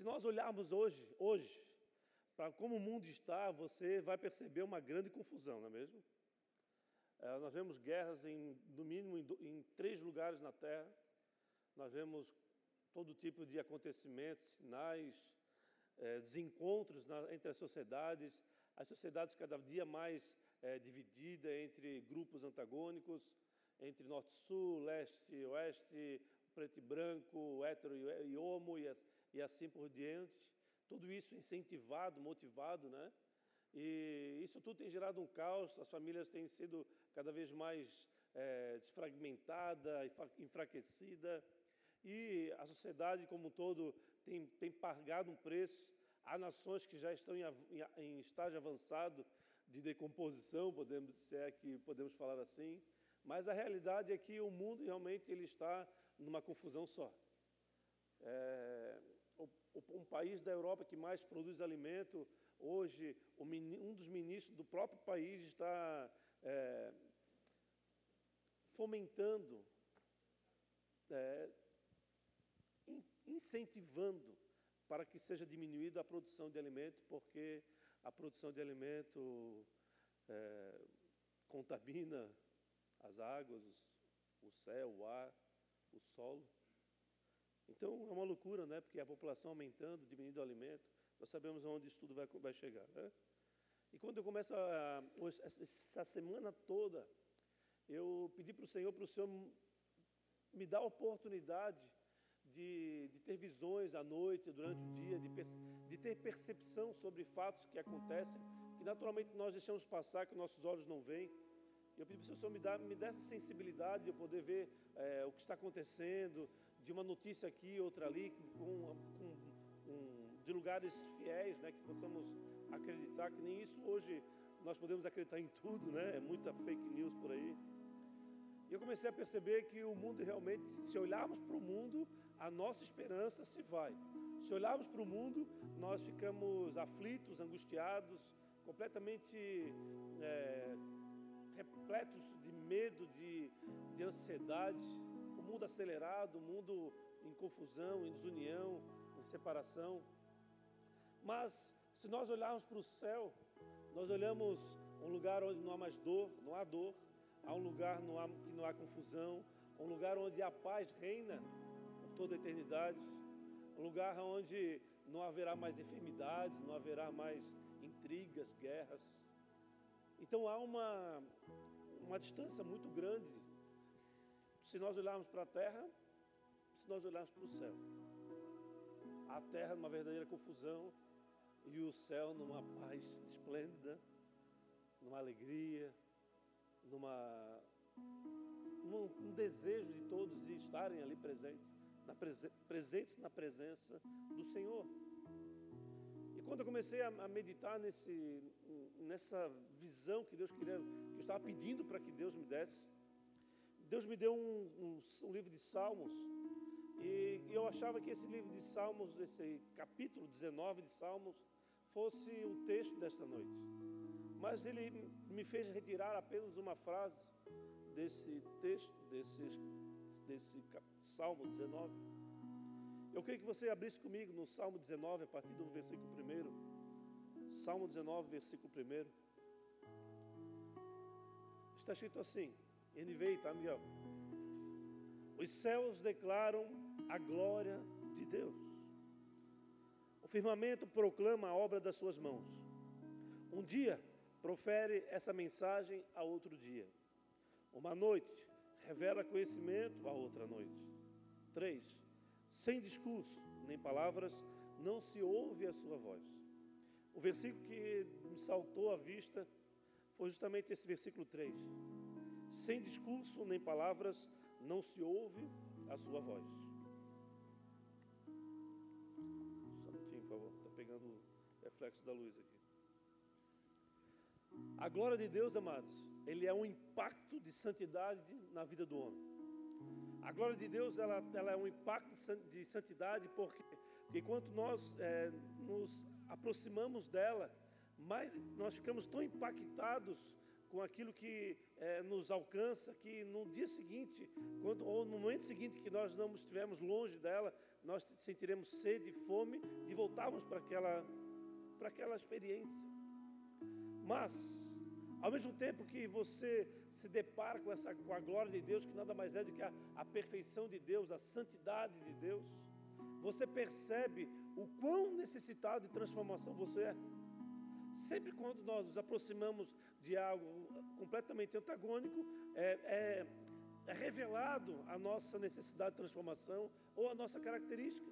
se nós olharmos hoje, hoje, para como o mundo está, você vai perceber uma grande confusão, não é mesmo? É, nós vemos guerras em, no mínimo em, em, três lugares na Terra. Nós vemos todo tipo de acontecimentos, sinais, é, desencontros na, entre as sociedades, as sociedades cada dia mais é, dividida entre grupos antagônicos, entre norte-sul, leste-oeste, preto e branco, hétero e homo e, e assim por diante. Tudo isso incentivado, motivado, né? E isso tudo tem gerado um caos, as famílias têm sido cada vez mais é, desfragmentada, enfraquecida, e a sociedade como um todo tem, tem pagado um preço. Há nações que já estão em, em, estágio avançado de decomposição, podemos se é que podemos falar assim, mas a realidade é que o mundo realmente ele está numa confusão só. É, um país da Europa que mais produz alimento, hoje um dos ministros do próprio país está é, fomentando, é, incentivando para que seja diminuída a produção de alimento, porque a produção de alimento é, contamina as águas, o céu, o ar, o solo. Então é uma loucura, né? Porque a população aumentando, diminuindo o alimento, nós sabemos onde isso tudo vai, vai chegar. Né? E quando eu começo a, essa semana toda, eu pedi para o Senhor, para o Senhor me dar a oportunidade de, de, ter visões à noite, durante o dia, de, de ter percepção sobre fatos que acontecem, que naturalmente nós deixamos passar, que nossos olhos não veem. Eu pedi para o Senhor me dar, me essa sensibilidade de eu poder ver é, o que está acontecendo, de uma notícia aqui, outra ali, com, com, com, de lugares fiéis, né, que possamos acreditar que nem isso hoje nós podemos acreditar em tudo, né? É muita fake news por aí. E eu comecei a perceber que o mundo realmente, se olharmos para o mundo, a nossa esperança se vai. Se olharmos para o mundo, nós ficamos aflitos, angustiados, completamente é, repletos de medo, de, de ansiedade. Mundo acelerado, o mundo em confusão, em desunião, em separação. Mas se nós olharmos para o céu, nós olhamos um lugar onde não há mais dor, não há dor, há um lugar não há, que não há confusão, um lugar onde a paz reina por toda a eternidade, um lugar onde não haverá mais enfermidades, não haverá mais intrigas, guerras. Então há uma, uma distância muito grande se nós olharmos para a terra, se nós olharmos para o céu. A terra numa verdadeira confusão e o céu numa paz esplêndida, numa alegria, numa um, desejo de todos de estarem ali presentes, na presen presentes na presença do Senhor. E quando eu comecei a, a meditar nesse, nessa visão que Deus queria, que eu estava pedindo para que Deus me desse, Deus me deu um, um, um livro de Salmos, e eu achava que esse livro de Salmos, esse capítulo 19 de Salmos, fosse o texto desta noite. Mas ele me fez retirar apenas uma frase desse texto, desse, desse Salmo 19. Eu queria que você abrisse comigo no Salmo 19, a partir do versículo 1. Salmo 19, versículo 1. Está escrito assim, NVI, tá, Miguel? Os céus declaram a glória de Deus firmamento proclama a obra das suas mãos. Um dia profere essa mensagem a outro dia. Uma noite revela conhecimento a outra noite. Três, sem discurso nem palavras, não se ouve a sua voz. O versículo que me saltou à vista foi justamente esse versículo 3. Sem discurso nem palavras, não se ouve a sua voz. reflexo da luz aqui. A glória de Deus, amados, ele é um impacto de santidade na vida do homem. A glória de Deus, ela, ela é um impacto de santidade porque, porque quanto nós é, nos aproximamos dela, mais, nós ficamos tão impactados com aquilo que é, nos alcança que no dia seguinte, quando, ou no momento seguinte que nós não estivermos longe dela, nós sentiremos sede e fome de voltarmos para aquela, para aquela experiência. Mas, ao mesmo tempo que você se depara com, essa, com a glória de Deus, que nada mais é do que a, a perfeição de Deus, a santidade de Deus, você percebe o quão necessitado de transformação você é. Sempre quando nós nos aproximamos de algo completamente antagônico, é, é, é revelado a nossa necessidade de transformação ou a nossa característica.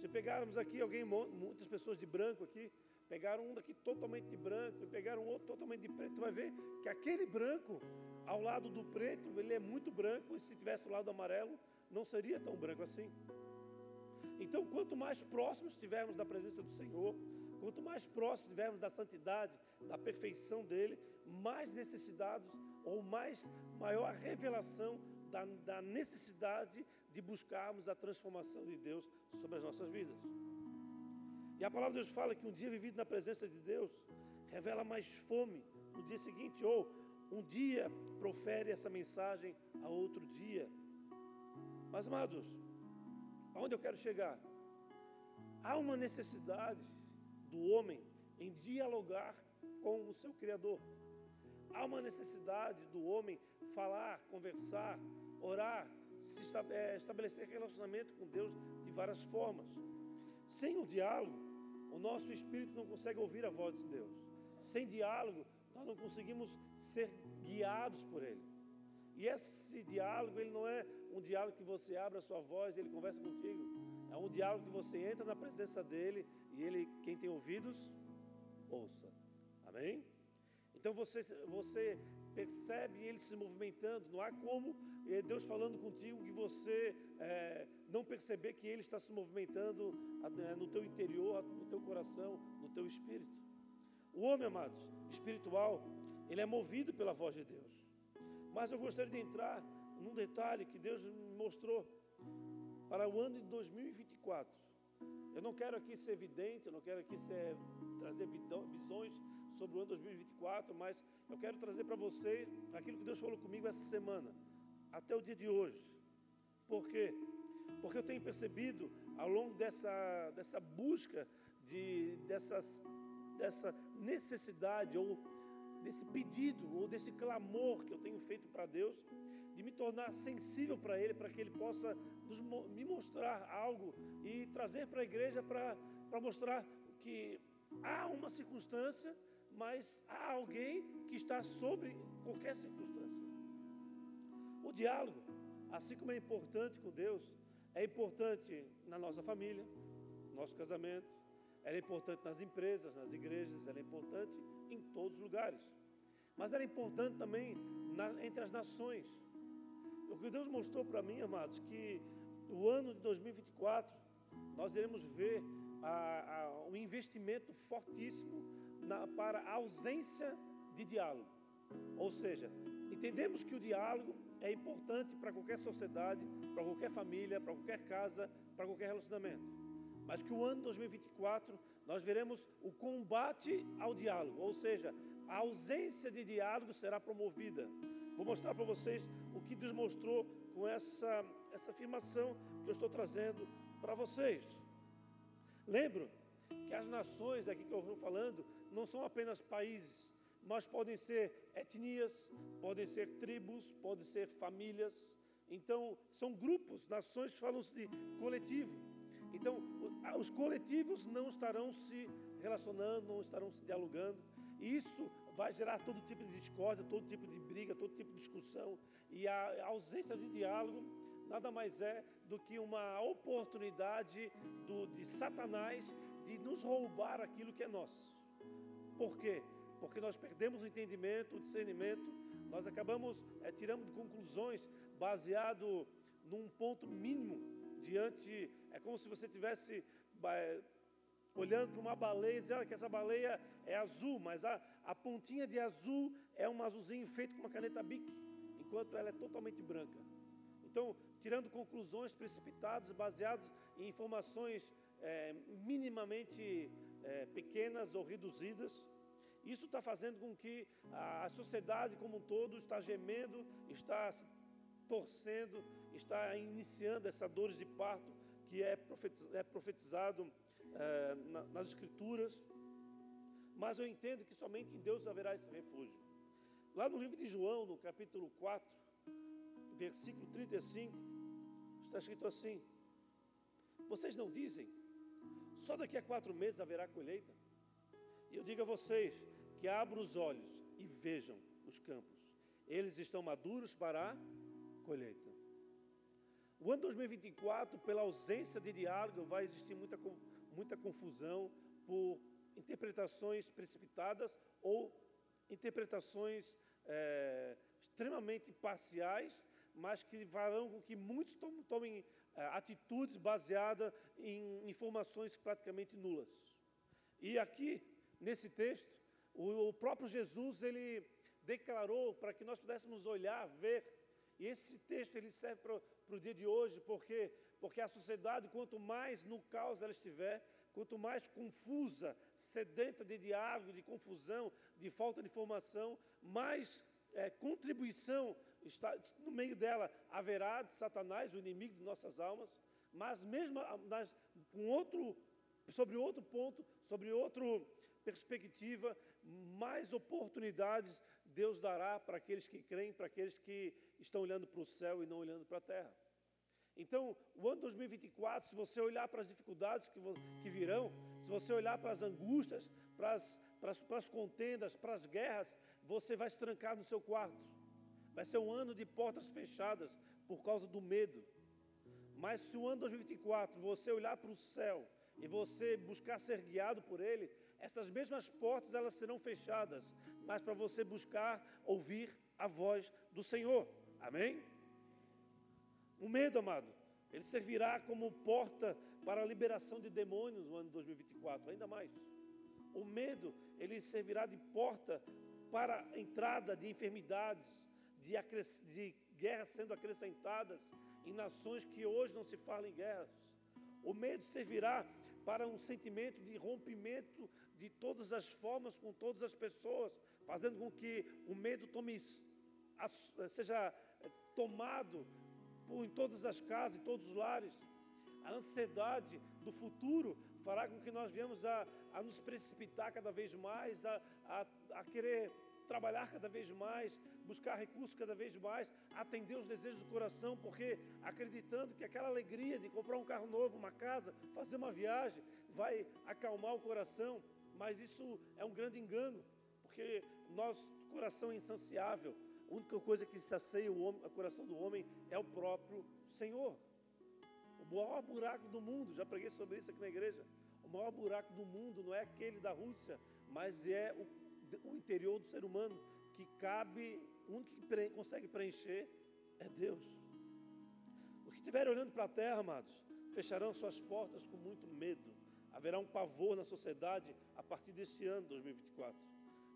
Se pegarmos aqui alguém, muitas pessoas de branco aqui, pegaram um daqui totalmente de branco e pegaram outro totalmente de preto, tu vai ver que aquele branco, ao lado do preto, ele é muito branco, e se tivesse o lado amarelo, não seria tão branco assim. Então, quanto mais próximos estivermos da presença do Senhor, quanto mais próximos estivermos da santidade, da perfeição dele, mais necessitados ou mais maior a revelação da, da necessidade de buscarmos a transformação de Deus sobre as nossas vidas. E a palavra de Deus fala que um dia vivido na presença de Deus revela mais fome no dia seguinte, ou um dia profere essa mensagem a outro dia. Mas, amados, aonde eu quero chegar? Há uma necessidade do homem em dialogar com o seu Criador. Há uma necessidade do homem falar, conversar, orar, se é, estabelecer relacionamento com Deus de várias formas. Sem o diálogo, o nosso espírito não consegue ouvir a voz de Deus. Sem diálogo, nós não conseguimos ser guiados por Ele. E esse diálogo, ele não é um diálogo que você abre a sua voz e ele conversa contigo. É um diálogo que você entra na presença dele e ele, quem tem ouvidos, ouça. Amém? Então você, você percebe ele se movimentando, não há como eh, Deus falando contigo que você é, não perceber que ele está se movimentando né, no teu interior, no teu coração, no teu espírito. O homem, amados, espiritual, ele é movido pela voz de Deus. Mas eu gostaria de entrar num detalhe que Deus me mostrou para o ano de 2024. Eu não quero aqui ser evidente, eu não quero aqui ser, trazer visões sobre o ano 2024, mas eu quero trazer para vocês aquilo que Deus falou comigo essa semana, até o dia de hoje. Por quê? Porque eu tenho percebido ao longo dessa, dessa busca, de, dessas, dessa necessidade, ou desse pedido, ou desse clamor que eu tenho feito para Deus, de me tornar sensível para Ele, para que Ele possa nos, me mostrar algo e trazer para a igreja para mostrar que há uma circunstância mas há alguém que está sobre qualquer circunstância. O diálogo, assim como é importante com Deus, é importante na nossa família, no nosso casamento, é importante nas empresas, nas igrejas, é importante em todos os lugares. Mas é importante também na, entre as nações. O que Deus mostrou para mim, amados, que o ano de 2024 nós iremos ver a, a, um investimento fortíssimo na, para a ausência de diálogo. Ou seja, entendemos que o diálogo é importante para qualquer sociedade, para qualquer família, para qualquer casa, para qualquer relacionamento. Mas que o ano 2024 nós veremos o combate ao diálogo, ou seja, a ausência de diálogo será promovida. Vou mostrar para vocês o que Deus mostrou com essa, essa afirmação que eu estou trazendo para vocês. Lembro que as nações aqui que eu estou falando não são apenas países, mas podem ser etnias, podem ser tribos, podem ser famílias. Então, são grupos, nações falam-se de coletivo. Então, os coletivos não estarão se relacionando, não estarão se dialogando. E isso vai gerar todo tipo de discórdia, todo tipo de briga, todo tipo de discussão. E a ausência de diálogo nada mais é do que uma oportunidade do, de Satanás de nos roubar aquilo que é nosso. Por quê? Porque nós perdemos o entendimento, o discernimento, nós acabamos é, tirando conclusões baseado num ponto mínimo diante. É como se você tivesse é, olhando para uma baleia e dizendo que essa baleia é azul, mas a, a pontinha de azul é um azulzinho feito com uma caneta Bic, enquanto ela é totalmente branca. Então, tirando conclusões precipitadas, baseadas em informações é, minimamente é, pequenas ou reduzidas, isso está fazendo com que a sociedade como um todo está gemendo, está torcendo, está iniciando essas dores de parto que é, é profetizado é, nas Escrituras, mas eu entendo que somente em Deus haverá esse refúgio. Lá no livro de João, no capítulo 4, versículo 35, está escrito assim: Vocês não dizem, só daqui a quatro meses haverá colheita? E eu digo a vocês que abram os olhos e vejam os campos, eles estão maduros para a colheita. O ano 2024, pela ausência de diálogo, vai existir muita, muita confusão por interpretações precipitadas ou interpretações é, extremamente parciais, mas que farão com que muitos tomem é, atitudes baseadas em informações praticamente nulas. E aqui, nesse texto, o, o próprio Jesus, ele declarou para que nós pudéssemos olhar, ver, e esse texto ele serve para para o dia de hoje, porque porque a sociedade, quanto mais no caos ela estiver, quanto mais confusa, sedenta de diálogo, de confusão, de falta de informação, mais é, contribuição está no meio dela haverá de Satanás, o inimigo de nossas almas, mas mesmo nas, com outro, sobre outro ponto, sobre outra perspectiva, mais oportunidades Deus dará para aqueles que creem, para aqueles que estão olhando para o céu e não olhando para a terra. Então, o ano 2024, se você olhar para as dificuldades que, que virão, se você olhar para as angústias, para as, para, as, para as contendas, para as guerras, você vai se trancar no seu quarto. Vai ser um ano de portas fechadas por causa do medo. Mas se o ano 2024 você olhar para o céu e você buscar ser guiado por ele, essas mesmas portas elas serão fechadas, mas para você buscar ouvir a voz do Senhor. Amém? O medo, amado, ele servirá como porta para a liberação de demônios no ano 2024, ainda mais. O medo, ele servirá de porta para a entrada de enfermidades, de, de guerras sendo acrescentadas em nações que hoje não se falam em guerras. O medo servirá para um sentimento de rompimento de todas as formas com todas as pessoas, fazendo com que o medo tome, seja tomado em todas as casas, em todos os lares. A ansiedade do futuro fará com que nós venhamos a, a nos precipitar cada vez mais, a, a, a querer trabalhar cada vez mais, buscar recursos cada vez mais, atender os desejos do coração, porque acreditando que aquela alegria de comprar um carro novo, uma casa, fazer uma viagem, vai acalmar o coração, mas isso é um grande engano, porque nosso coração é insaciável, a única coisa que sacia o, homem, o coração do homem é o próprio Senhor. O maior buraco do mundo, já preguei sobre isso aqui na igreja. O maior buraco do mundo não é aquele da Rússia, mas é o, o interior do ser humano, que cabe, o único que pre, consegue preencher é Deus. Os que estiverem olhando para a terra, amados, fecharão suas portas com muito medo. Haverá um pavor na sociedade a partir deste ano, 2024.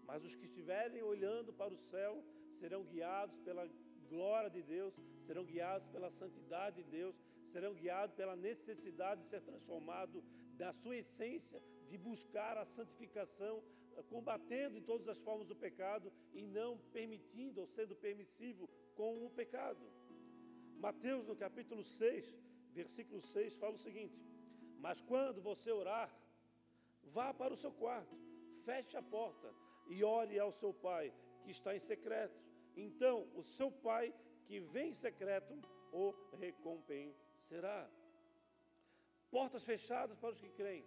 Mas os que estiverem olhando para o céu serão guiados pela glória de Deus, serão guiados pela santidade de Deus, serão guiados pela necessidade de ser transformado da sua essência, de buscar a santificação, combatendo em todas as formas o pecado e não permitindo ou sendo permissivo com o pecado. Mateus, no capítulo 6, versículo 6, fala o seguinte: Mas quando você orar, vá para o seu quarto, feche a porta e ore ao seu pai que está em secreto então o seu pai que vem em secreto o recompenserá. Portas fechadas para os que creem,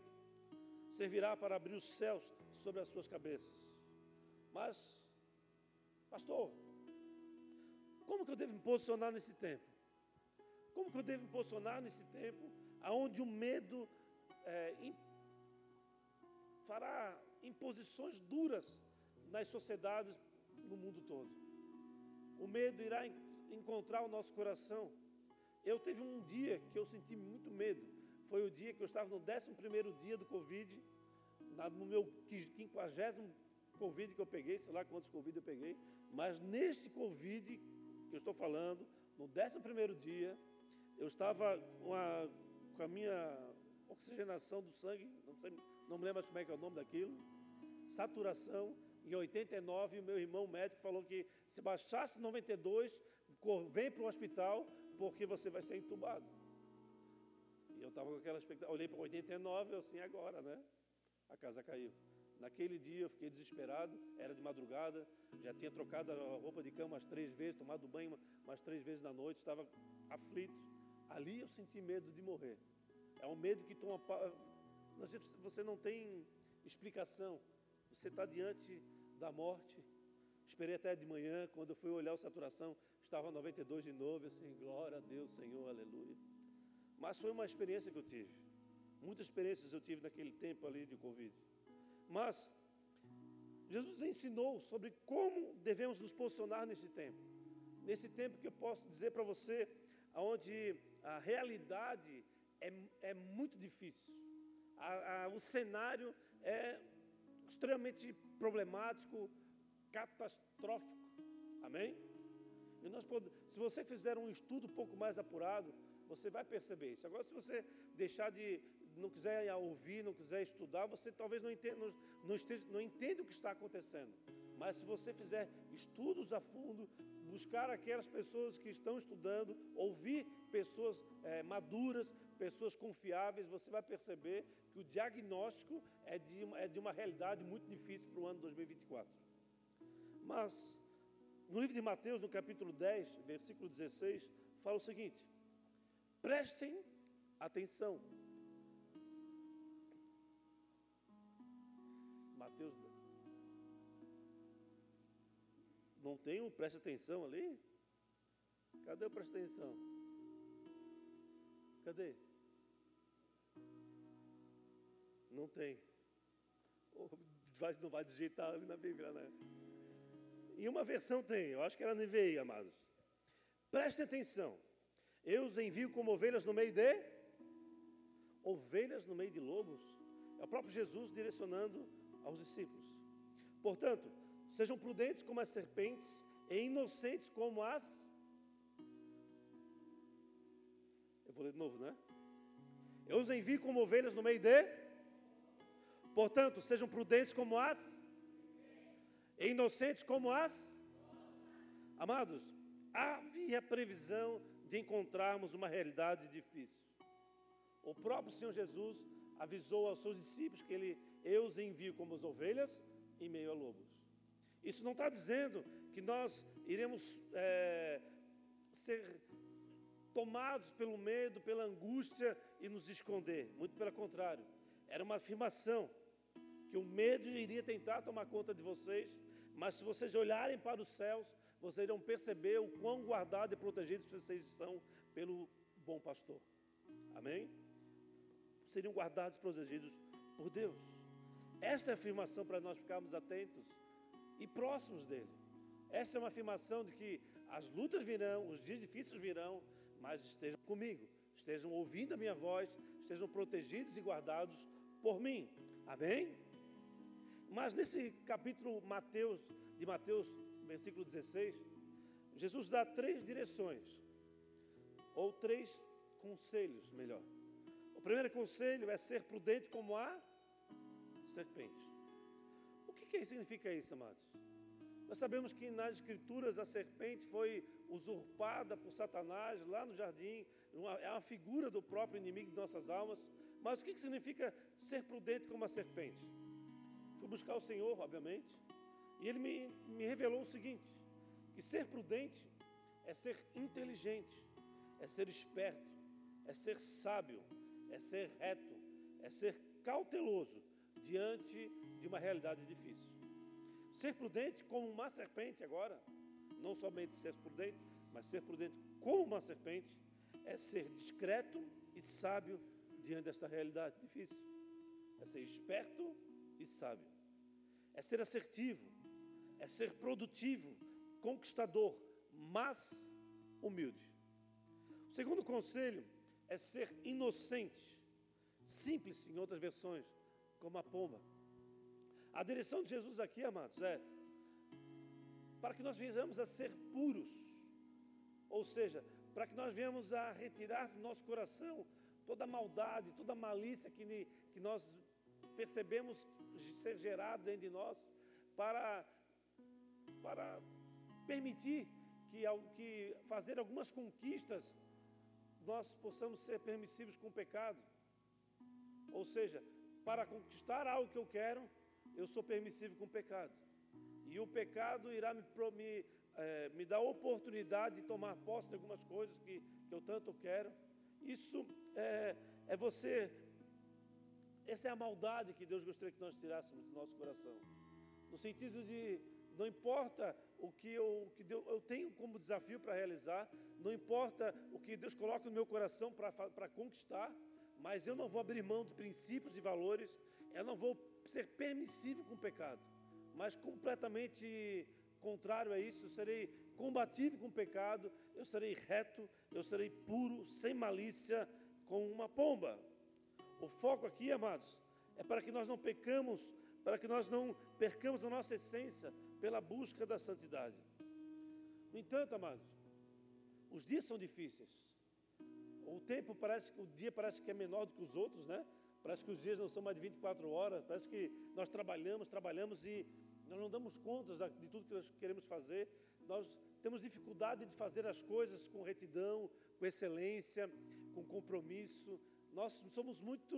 servirá para abrir os céus sobre as suas cabeças. Mas, pastor, como que eu devo me posicionar nesse tempo? Como que eu devo me posicionar nesse tempo aonde o medo é, in, fará imposições duras nas sociedades no mundo todo? o medo irá encontrar o nosso coração. Eu teve um dia que eu senti muito medo. Foi o dia que eu estava no 11 dia do Covid, no meu 50 Covid que eu peguei, sei lá quantos Covid eu peguei, mas neste Covid que eu estou falando, no 11 dia, eu estava com a, com a minha oxigenação do sangue, não, sei, não me lembro como é que é o nome daquilo, saturação, em 89, o meu irmão médico falou que se baixasse 92, vem para o hospital, porque você vai ser entubado. E eu eu estava com aquela expectativa. Olhei para 89, eu assim, agora, né? A casa caiu. Naquele dia eu fiquei desesperado, era de madrugada, já tinha trocado a roupa de cama umas três vezes, tomado banho umas três vezes na noite, estava aflito. Ali eu senti medo de morrer. É um medo que toma. Você não tem explicação. Você está diante da morte. Esperei até de manhã, quando eu fui olhar a saturação, estava 92 de novo, assim, glória a Deus, Senhor, aleluia. Mas foi uma experiência que eu tive. Muitas experiências eu tive naquele tempo ali de Covid. Mas Jesus ensinou sobre como devemos nos posicionar nesse tempo. Nesse tempo que eu posso dizer para você, onde a realidade é, é muito difícil. A, a, o cenário é extremamente problemático, catastrófico. Amém? E nós podemos, se você fizer um estudo um pouco mais apurado, você vai perceber isso. Agora, se você deixar de, não quiser ouvir, não quiser estudar, você talvez não entenda, não, esteja, não entenda o que está acontecendo. Mas se você fizer estudos a fundo, buscar aquelas pessoas que estão estudando, ouvir pessoas é, maduras, pessoas confiáveis, você vai perceber que o diagnóstico é de, é de uma realidade muito difícil para o ano 2024. Mas, no livro de Mateus, no capítulo 10, versículo 16, fala o seguinte: prestem atenção. Não tem um preste atenção ali? Cadê o preste atenção? Cadê? Não tem. Não vai digitar ali na Bíblia, né? Em uma versão tem, eu acho que era NVI, amados. Prestem atenção. Eu os envio como ovelhas no meio de ovelhas no meio de lobos. É o próprio Jesus direcionando aos discípulos. Portanto, sejam prudentes como as serpentes e inocentes como as. Eu vou ler de novo, né? Eu os envio como ovelhas no meio de. Portanto, sejam prudentes como as. E inocentes como as. Amados, havia previsão de encontrarmos uma realidade difícil. O próprio Senhor Jesus avisou aos seus discípulos que ele, eu os envio como as ovelhas em meio a lobos. Isso não está dizendo que nós iremos é, ser tomados pelo medo, pela angústia e nos esconder. Muito pelo contrário. Era uma afirmação que o medo iria tentar tomar conta de vocês, mas se vocês olharem para os céus, vocês irão perceber o quão guardados e protegidos vocês estão pelo bom pastor. Amém? Seriam guardados e protegidos por Deus. Esta é a afirmação para nós ficarmos atentos e próximos dele. Esta é uma afirmação de que as lutas virão, os dias difíceis virão, mas estejam comigo, estejam ouvindo a minha voz, estejam protegidos e guardados por mim. Amém? Mas nesse capítulo Mateus, de Mateus versículo 16, Jesus dá três direções, ou três conselhos, melhor. O primeiro conselho é ser prudente como a serpente. Que significa isso, amados? Nós sabemos que nas Escrituras a serpente foi usurpada por Satanás lá no jardim, uma, é uma figura do próprio inimigo de nossas almas. Mas o que, que significa ser prudente como a serpente? Fui buscar o Senhor, obviamente, e ele me, me revelou o seguinte: que ser prudente é ser inteligente, é ser esperto, é ser sábio, é ser reto, é ser cauteloso diante de uma realidade difícil. Ser prudente como uma serpente agora, não somente ser prudente, mas ser prudente como uma serpente, é ser discreto e sábio diante dessa realidade difícil. É ser esperto e sábio. É ser assertivo, é ser produtivo, conquistador, mas humilde. O segundo conselho é ser inocente, simples em outras versões, como a pomba. A direção de Jesus aqui, amados, é para que nós venhamos a ser puros, ou seja, para que nós venhamos a retirar do nosso coração toda a maldade, toda a malícia que, que nós percebemos ser gerado dentro de nós, para para permitir que, que fazer algumas conquistas nós possamos ser permissivos com o pecado. Ou seja, para conquistar algo que eu quero, eu sou permissivo com o pecado. E o pecado irá me, me, é, me dar oportunidade de tomar posse de algumas coisas que, que eu tanto quero. Isso é, é você. Essa é a maldade que Deus gostaria que nós tirássemos do nosso coração. No sentido de não importa o que eu, o que Deus, eu tenho como desafio para realizar, não importa o que Deus coloca no meu coração para conquistar, mas eu não vou abrir mão de princípios e valores, eu não vou ser permissivo com o pecado, mas completamente contrário a isso, eu serei combativo com o pecado, eu serei reto, eu serei puro, sem malícia, com uma pomba. O foco aqui, amados, é para que nós não pecamos, para que nós não percamos a nossa essência pela busca da santidade. No entanto, amados, os dias são difíceis. O tempo parece que o dia parece que é menor do que os outros, né? Parece que os dias não são mais de 24 horas, parece que nós trabalhamos, trabalhamos e nós não damos contas de tudo que nós queremos fazer. Nós temos dificuldade de fazer as coisas com retidão, com excelência, com compromisso. Nós somos muito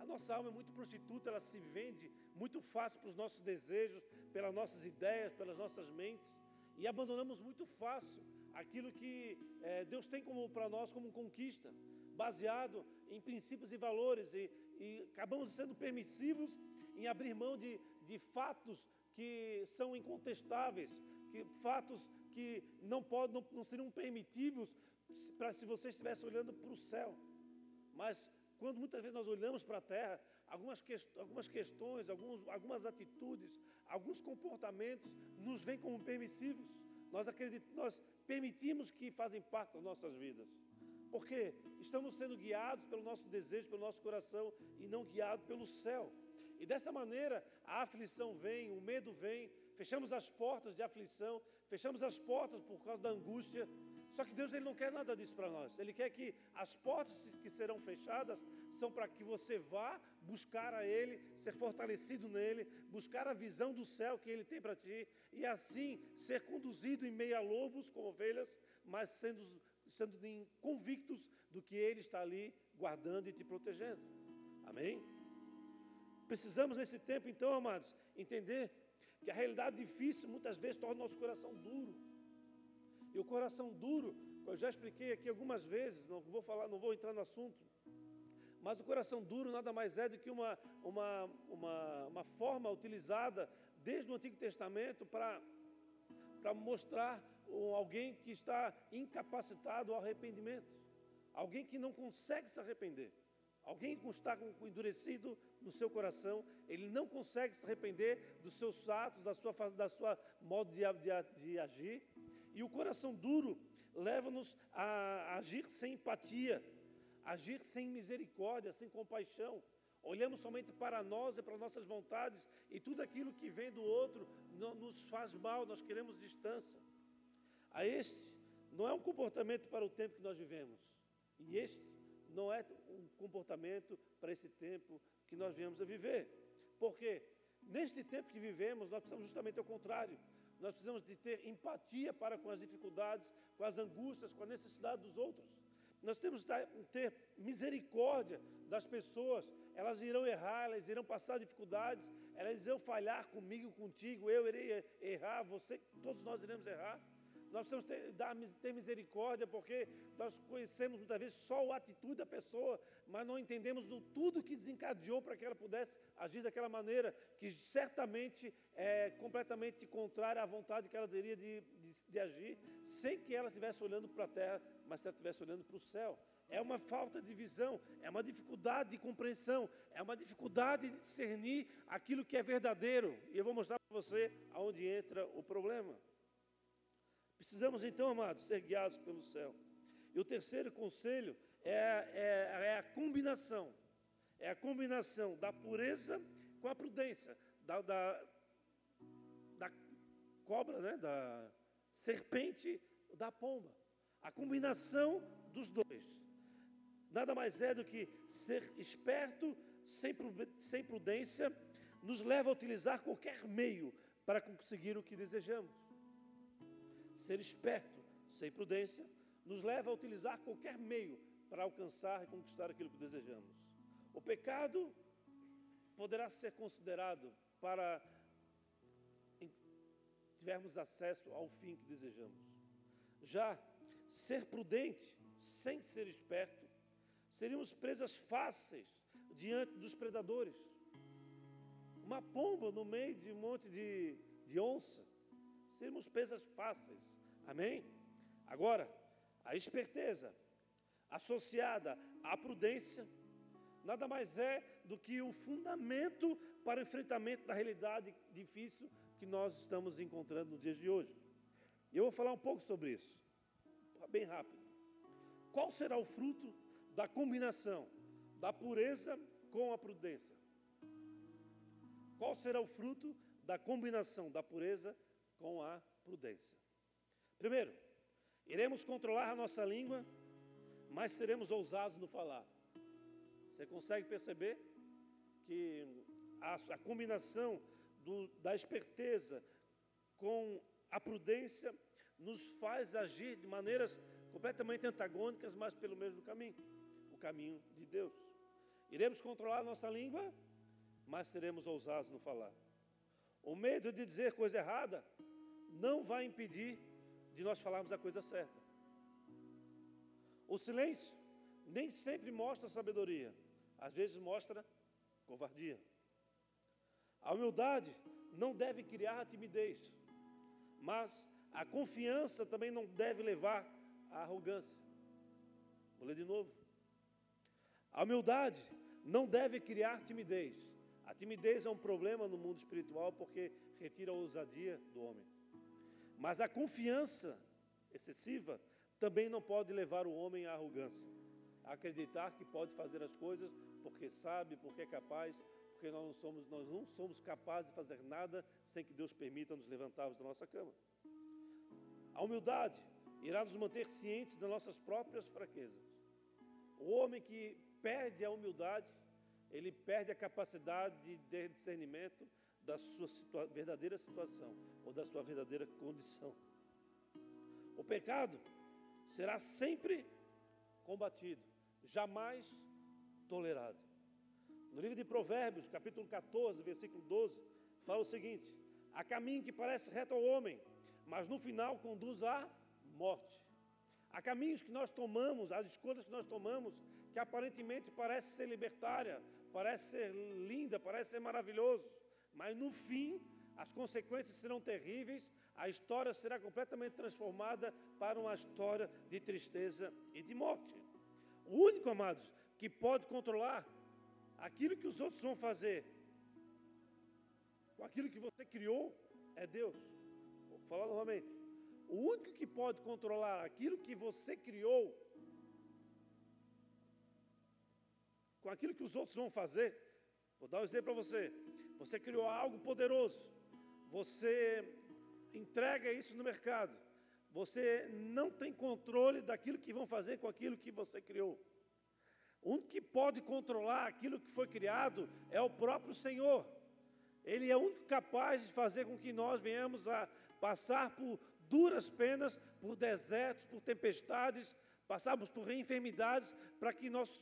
a nossa alma é muito prostituta, ela se vende muito fácil para os nossos desejos, pelas nossas ideias, pelas nossas mentes, e abandonamos muito fácil aquilo que é, Deus tem como para nós como conquista, baseado em princípios e valores, e, e acabamos sendo permissivos em abrir mão de, de fatos que são incontestáveis, que, fatos que não, podem, não, não seriam permitidos para se você estivesse olhando para o céu. Mas quando muitas vezes nós olhamos para a terra, algumas, que, algumas questões, alguns, algumas atitudes, alguns comportamentos nos vêm como permissivos. Nós, acreditamos, nós permitimos que fazem parte das nossas vidas. Porque estamos sendo guiados pelo nosso desejo, pelo nosso coração e não guiados pelo céu. E dessa maneira a aflição vem, o medo vem, fechamos as portas de aflição, fechamos as portas por causa da angústia. Só que Deus ele não quer nada disso para nós. Ele quer que as portas que serão fechadas são para que você vá buscar a Ele, ser fortalecido nele, buscar a visão do céu que Ele tem para ti e assim ser conduzido em meio a lobos como ovelhas, mas sendo, sendo convictos do que Ele está ali guardando e te protegendo. Amém? Precisamos nesse tempo, então, amados, entender que a realidade difícil muitas vezes torna o nosso coração duro. E o coração duro, eu já expliquei aqui algumas vezes, não vou falar, não vou entrar no assunto. Mas o coração duro nada mais é do que uma, uma, uma, uma forma utilizada desde o Antigo Testamento para, para mostrar alguém que está incapacitado ao arrependimento, alguém que não consegue se arrepender. Alguém que está endurecido no seu coração, ele não consegue se arrepender dos seus atos, da sua, da sua modo de, de, de agir. E o coração duro leva-nos a agir sem empatia, agir sem misericórdia, sem compaixão. Olhamos somente para nós e para nossas vontades, e tudo aquilo que vem do outro nos faz mal, nós queremos distância. A este não é um comportamento para o tempo que nós vivemos. E este não é um comportamento para esse tempo que nós viemos a viver. Porque neste tempo que vivemos, nós precisamos justamente ao contrário. Nós precisamos de ter empatia para com as dificuldades, com as angústias, com a necessidade dos outros. Nós temos que ter misericórdia das pessoas. Elas irão errar, elas irão passar dificuldades, elas irão falhar comigo, contigo, eu irei errar, você, todos nós iremos errar. Nós precisamos ter, dar, ter misericórdia, porque nós conhecemos muitas vezes só a atitude da pessoa, mas não entendemos o tudo que desencadeou para que ela pudesse agir daquela maneira, que certamente é completamente contrária à vontade que ela teria de, de, de agir, sem que ela estivesse olhando para a terra, mas se ela estivesse olhando para o céu. É uma falta de visão, é uma dificuldade de compreensão, é uma dificuldade de discernir aquilo que é verdadeiro. E eu vou mostrar para você aonde entra o problema. Precisamos então, amados, ser guiados pelo céu. E o terceiro conselho é, é, é a combinação. É a combinação da pureza com a prudência, da, da, da cobra, né? da serpente, da pomba. A combinação dos dois. Nada mais é do que ser esperto, sem prudência, nos leva a utilizar qualquer meio para conseguir o que desejamos. Ser esperto sem prudência nos leva a utilizar qualquer meio para alcançar e conquistar aquilo que desejamos. O pecado poderá ser considerado para tivermos acesso ao fim que desejamos. Já ser prudente, sem ser esperto, seríamos presas fáceis diante dos predadores. Uma pomba no meio de um monte de, de onça, seríamos presas fáceis. Amém? Agora, a esperteza associada à prudência nada mais é do que o fundamento para o enfrentamento da realidade difícil que nós estamos encontrando nos dias de hoje. Eu vou falar um pouco sobre isso, bem rápido. Qual será o fruto da combinação da pureza com a prudência? Qual será o fruto da combinação da pureza com a prudência? Primeiro, iremos controlar a nossa língua, mas seremos ousados no falar. Você consegue perceber que a, a combinação do, da esperteza com a prudência nos faz agir de maneiras completamente antagônicas, mas pelo mesmo caminho o caminho de Deus. Iremos controlar a nossa língua, mas seremos ousados no falar. O medo de dizer coisa errada não vai impedir de nós falarmos a coisa certa. O silêncio nem sempre mostra sabedoria, às vezes mostra covardia. A humildade não deve criar timidez, mas a confiança também não deve levar à arrogância. Vou ler de novo. A humildade não deve criar timidez. A timidez é um problema no mundo espiritual porque retira a ousadia do homem. Mas a confiança excessiva também não pode levar o homem à arrogância. A acreditar que pode fazer as coisas porque sabe, porque é capaz, porque nós não somos, nós não somos capazes de fazer nada sem que Deus permita nos levantarmos da nossa cama. A humildade irá nos manter cientes das nossas próprias fraquezas. O homem que perde a humildade, ele perde a capacidade de discernimento da sua situa verdadeira situação ou da sua verdadeira condição. O pecado será sempre combatido, jamais tolerado. No livro de Provérbios, capítulo 14, versículo 12, fala o seguinte: Há caminho que parece reto ao homem, mas no final conduz à morte. Há caminhos que nós tomamos, as escolhas que nós tomamos, que aparentemente parece ser libertária, parece ser linda, parece ser maravilhoso, mas no fim as consequências serão terríveis, a história será completamente transformada para uma história de tristeza e de morte. O único, amados, que pode controlar aquilo que os outros vão fazer, com aquilo que você criou, é Deus. Vou falar novamente. O único que pode controlar aquilo que você criou, com aquilo que os outros vão fazer, vou dar um exemplo para você. Você criou algo poderoso, você entrega isso no mercado, você não tem controle daquilo que vão fazer com aquilo que você criou. O único que pode controlar aquilo que foi criado é o próprio Senhor. Ele é o único capaz de fazer com que nós venhamos a passar por duras penas, por desertos, por tempestades, passarmos por enfermidades, para que nosso,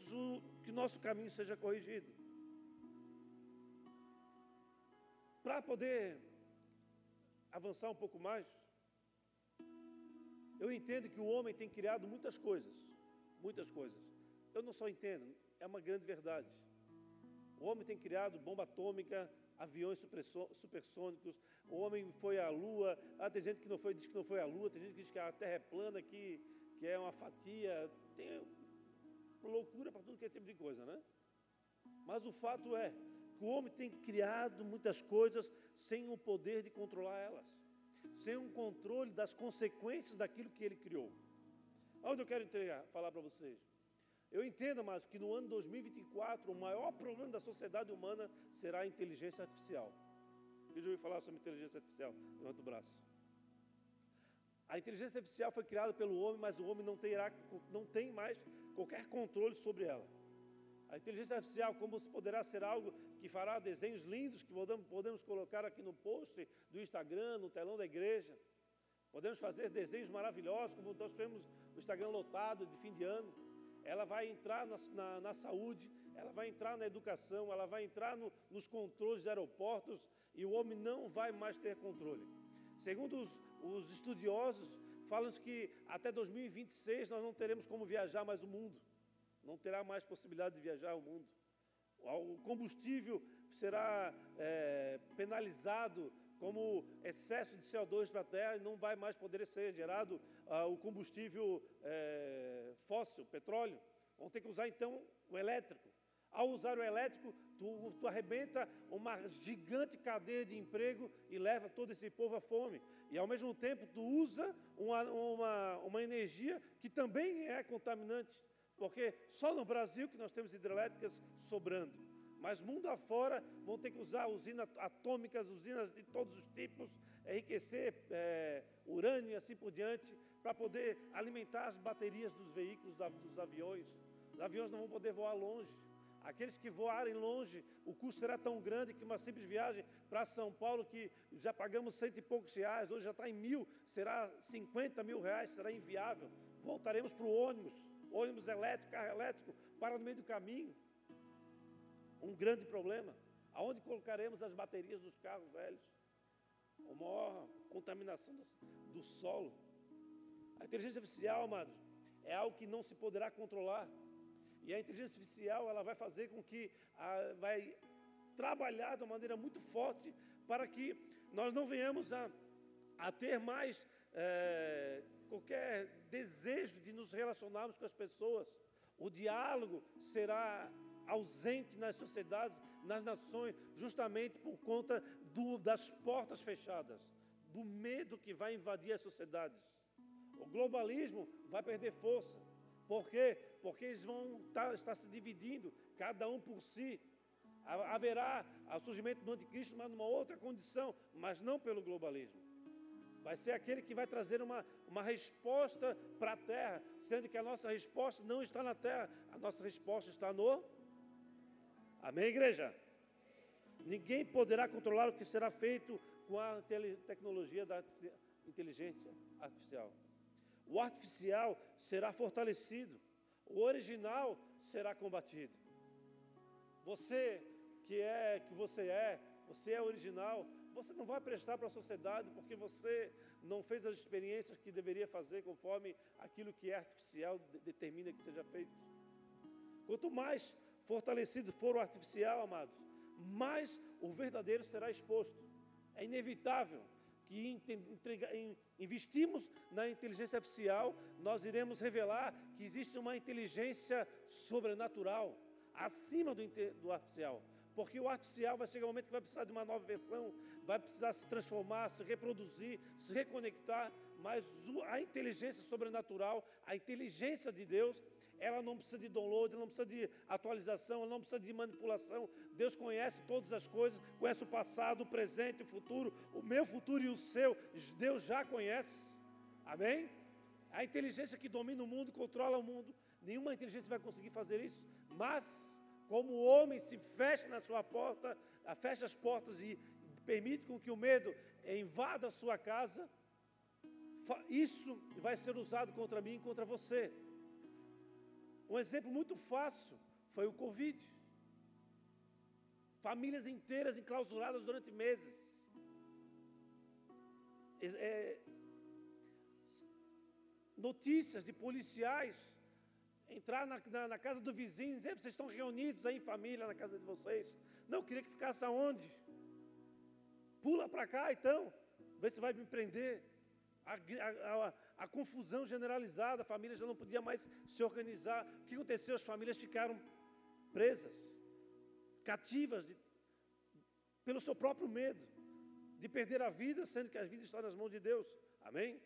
que nosso caminho seja corrigido. Para poder avançar um pouco mais, eu entendo que o homem tem criado muitas coisas, muitas coisas. Eu não só entendo, é uma grande verdade. O homem tem criado bomba atômica, aviões supersônicos, o homem foi à Lua, ah, tem gente que não foi, diz que não foi à Lua, tem gente que diz que a Terra é plana, que, que é uma fatia, tem loucura para tudo que é tipo de coisa, né? Mas o fato é o homem tem criado muitas coisas sem o poder de controlar elas, sem um controle das consequências daquilo que ele criou. Onde eu quero entregar, falar para vocês? Eu entendo, mas que no ano 2024 o maior problema da sociedade humana será a inteligência artificial. Eu já ouvi falar sobre inteligência artificial, levanta o braço. A inteligência artificial foi criada pelo homem, mas o homem não, terá, não tem mais qualquer controle sobre ela. A inteligência artificial, como poderá ser algo que fará desenhos lindos que podemos, colocar aqui no post do Instagram, no telão da igreja. Podemos fazer desenhos maravilhosos, como nós fizemos o Instagram lotado de fim de ano, ela vai entrar na, na, na saúde, ela vai entrar na educação, ela vai entrar no, nos controles de aeroportos e o homem não vai mais ter controle. Segundo os, os estudiosos, falam que até 2026 nós não teremos como viajar mais o mundo, não terá mais possibilidade de viajar o mundo. O combustível será é, penalizado como excesso de CO2 para a Terra e não vai mais poder ser gerado ah, o combustível é, fóssil, petróleo. Vão ter que usar então o elétrico. Ao usar o elétrico, tu, tu arrebenta uma gigante cadeia de emprego e leva todo esse povo à fome. E ao mesmo tempo, tu usa uma, uma, uma energia que também é contaminante. Porque só no Brasil que nós temos hidrelétricas sobrando. Mas mundo afora vão ter que usar usinas atômicas, usinas de todos os tipos, enriquecer é, urânio e assim por diante, para poder alimentar as baterias dos veículos, da, dos aviões. Os aviões não vão poder voar longe. Aqueles que voarem longe, o custo será tão grande que uma simples viagem para São Paulo, que já pagamos cento e poucos reais, hoje já está em mil, será 50 mil reais, será inviável. Voltaremos para o ônibus, ônibus elétrico, carro elétrico, para no meio do caminho um grande problema. Aonde colocaremos as baterias dos carros velhos? A maior contaminação do solo. A inteligência artificial, amados, é algo que não se poderá controlar. E a inteligência artificial ela vai fazer com que a, vai trabalhar de uma maneira muito forte para que nós não venhamos a, a ter mais é, qualquer desejo de nos relacionarmos com as pessoas. O diálogo será ausente nas sociedades, nas nações, justamente por conta do, das portas fechadas, do medo que vai invadir as sociedades. O globalismo vai perder força. Por quê? Porque eles vão estar, estar se dividindo, cada um por si. Haverá o surgimento do anticristo, mas numa outra condição, mas não pelo globalismo. Vai ser aquele que vai trazer uma, uma resposta para a terra, sendo que a nossa resposta não está na terra, a nossa resposta está no Amém, igreja? Ninguém poderá controlar o que será feito com a tecnologia da inteligência artificial. O artificial será fortalecido, o original será combatido. Você que é, que você é, você é original, você não vai prestar para a sociedade porque você não fez as experiências que deveria fazer conforme aquilo que é artificial determina que seja feito. Quanto mais fortalecido for o artificial, amados, mais o verdadeiro será exposto. É inevitável que investimos na inteligência artificial, nós iremos revelar que existe uma inteligência sobrenatural acima do artificial. Porque o artificial vai chegar um momento que vai precisar de uma nova versão, vai precisar se transformar, se reproduzir, se reconectar, mas a inteligência sobrenatural, a inteligência de Deus, ela não precisa de download, ela não precisa de atualização, ela não precisa de manipulação. Deus conhece todas as coisas, conhece o passado, o presente, o futuro, o meu futuro e o seu. Deus já conhece. Amém? A inteligência que domina o mundo, controla o mundo. Nenhuma inteligência vai conseguir fazer isso. Mas, como o homem se fecha na sua porta, fecha as portas e permite com que o medo invada a sua casa, isso vai ser usado contra mim e contra você. Um exemplo muito fácil foi o Covid. Famílias inteiras enclausuradas durante meses. É, notícias de policiais entrar na, na, na, casa do vizinho, dizer, vocês estão reunidos aí em família na casa de vocês. Não, queria que ficasse aonde? Pula para cá então, vê se vai me prender. A, a, a confusão generalizada, a família já não podia mais se organizar. O que aconteceu? As famílias ficaram presas, cativas de, pelo seu próprio medo de perder a vida, sendo que a vida está nas mãos de Deus. Amém?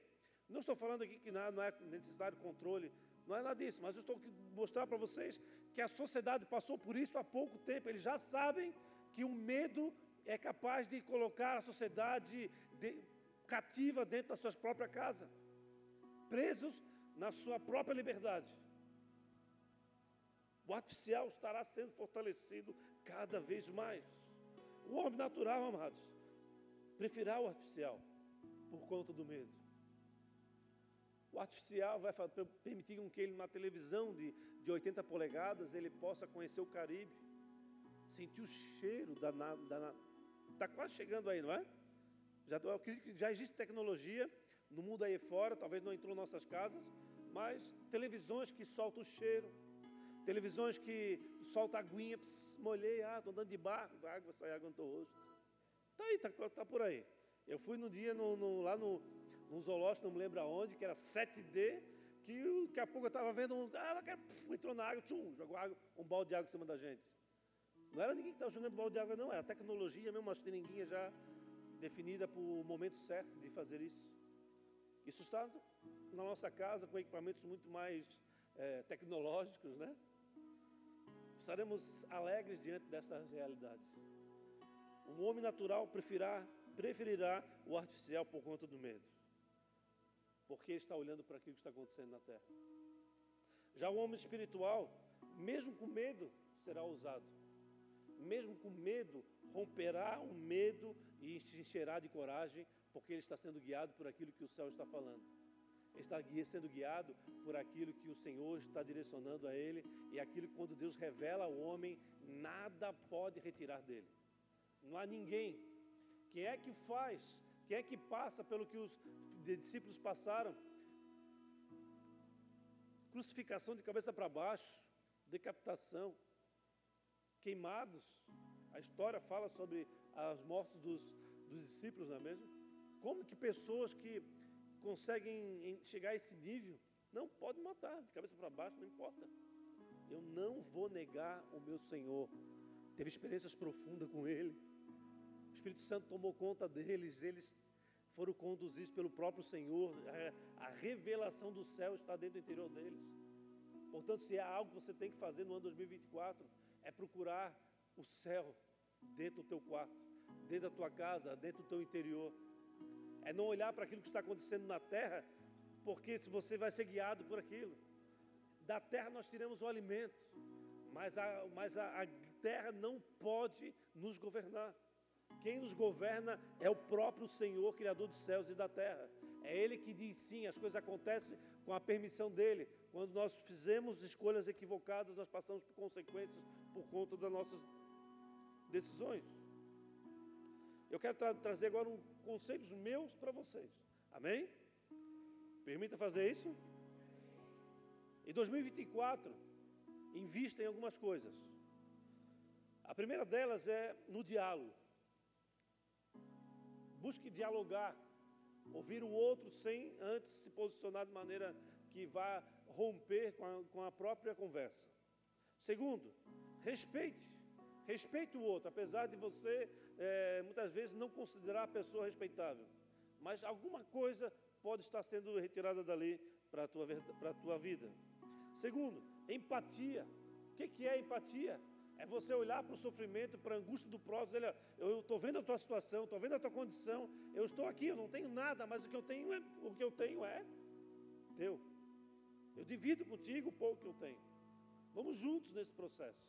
Não estou falando aqui que não é necessário controle, não é nada disso, mas eu estou mostrar para vocês que a sociedade passou por isso há pouco tempo. Eles já sabem que o medo é capaz de colocar a sociedade de, cativa dentro da sua própria casa presos na sua própria liberdade. O artificial estará sendo fortalecido cada vez mais. O homem natural, amados, preferirá o artificial por conta do medo. O artificial vai permitir que ele, numa televisão de, de 80 polegadas, ele possa conhecer o Caribe, sentir o cheiro da. Está quase chegando aí, não é? Já, eu acredito que já existe tecnologia no mundo aí fora, talvez não entrou em nossas casas, mas televisões que soltam o cheiro, televisões que soltam aguinha, pss, molhei, ah, estou andando de barco, água sai água no teu rosto. Está aí, está tá por aí. Eu fui no dia no, no, lá no, no zoológico, não me lembro aonde, que era 7D, que daqui a pouco eu estava vendo um. Ah, entrou na água, tchum, jogou água, um balde de água em cima da gente. Não era ninguém que estava jogando balde de água, não, era tecnologia mesmo, uma seringuinha já definida para o momento certo de fazer isso. Isso está na nossa casa com equipamentos muito mais é, tecnológicos, né? Estaremos alegres diante dessas realidades. O homem natural preferirá, preferirá o artificial por conta do medo, porque está olhando para aquilo que está acontecendo na terra. Já o homem espiritual, mesmo com medo, será ousado. Mesmo com medo, romperá o medo e se encherá de coragem, porque ele está sendo guiado por aquilo que o céu está falando. Ele está sendo guiado por aquilo que o Senhor está direcionando a ele e aquilo que quando Deus revela ao homem, nada pode retirar dele. Não há ninguém. Quem é que faz? Quem é que passa pelo que os discípulos passaram? Crucificação de cabeça para baixo, decapitação, queimados. A história fala sobre as mortes dos, dos discípulos, não é mesmo? Como que pessoas que conseguem chegar a esse nível, não pode matar, de cabeça para baixo, não importa. Eu não vou negar o meu Senhor. Teve experiências profundas com Ele. O Espírito Santo tomou conta deles, eles foram conduzidos pelo próprio Senhor. A, a revelação do céu está dentro do interior deles. Portanto, se há algo que você tem que fazer no ano 2024, é procurar o céu dentro do teu quarto, dentro da tua casa, dentro do teu interior. É não olhar para aquilo que está acontecendo na terra, porque se você vai ser guiado por aquilo. Da terra nós tiramos o alimento, mas a, mas a, a terra não pode nos governar. Quem nos governa é o próprio Senhor, Criador dos céus e da terra. É Ele que diz sim, as coisas acontecem com a permissão dEle. Quando nós fizemos escolhas equivocadas, nós passamos por consequências por conta das nossas decisões. Eu quero tra trazer agora um conselhos meus para vocês. Amém? Permita fazer isso? Em 2024, invista em algumas coisas. A primeira delas é no diálogo. Busque dialogar, ouvir o outro sem antes se posicionar de maneira que vá romper com a, com a própria conversa. Segundo, respeite. Respeite o outro, apesar de você é, muitas vezes não considerar a pessoa respeitável. Mas alguma coisa pode estar sendo retirada dali para a tua, tua vida. Segundo, empatia. O que, que é empatia? É você olhar para o sofrimento, para a angústia do próximo, olha, eu estou vendo a tua situação, estou vendo a tua condição, eu estou aqui, eu não tenho nada, mas o que eu tenho é o que eu tenho é teu. Eu divido contigo o pouco que eu tenho. Vamos juntos nesse processo.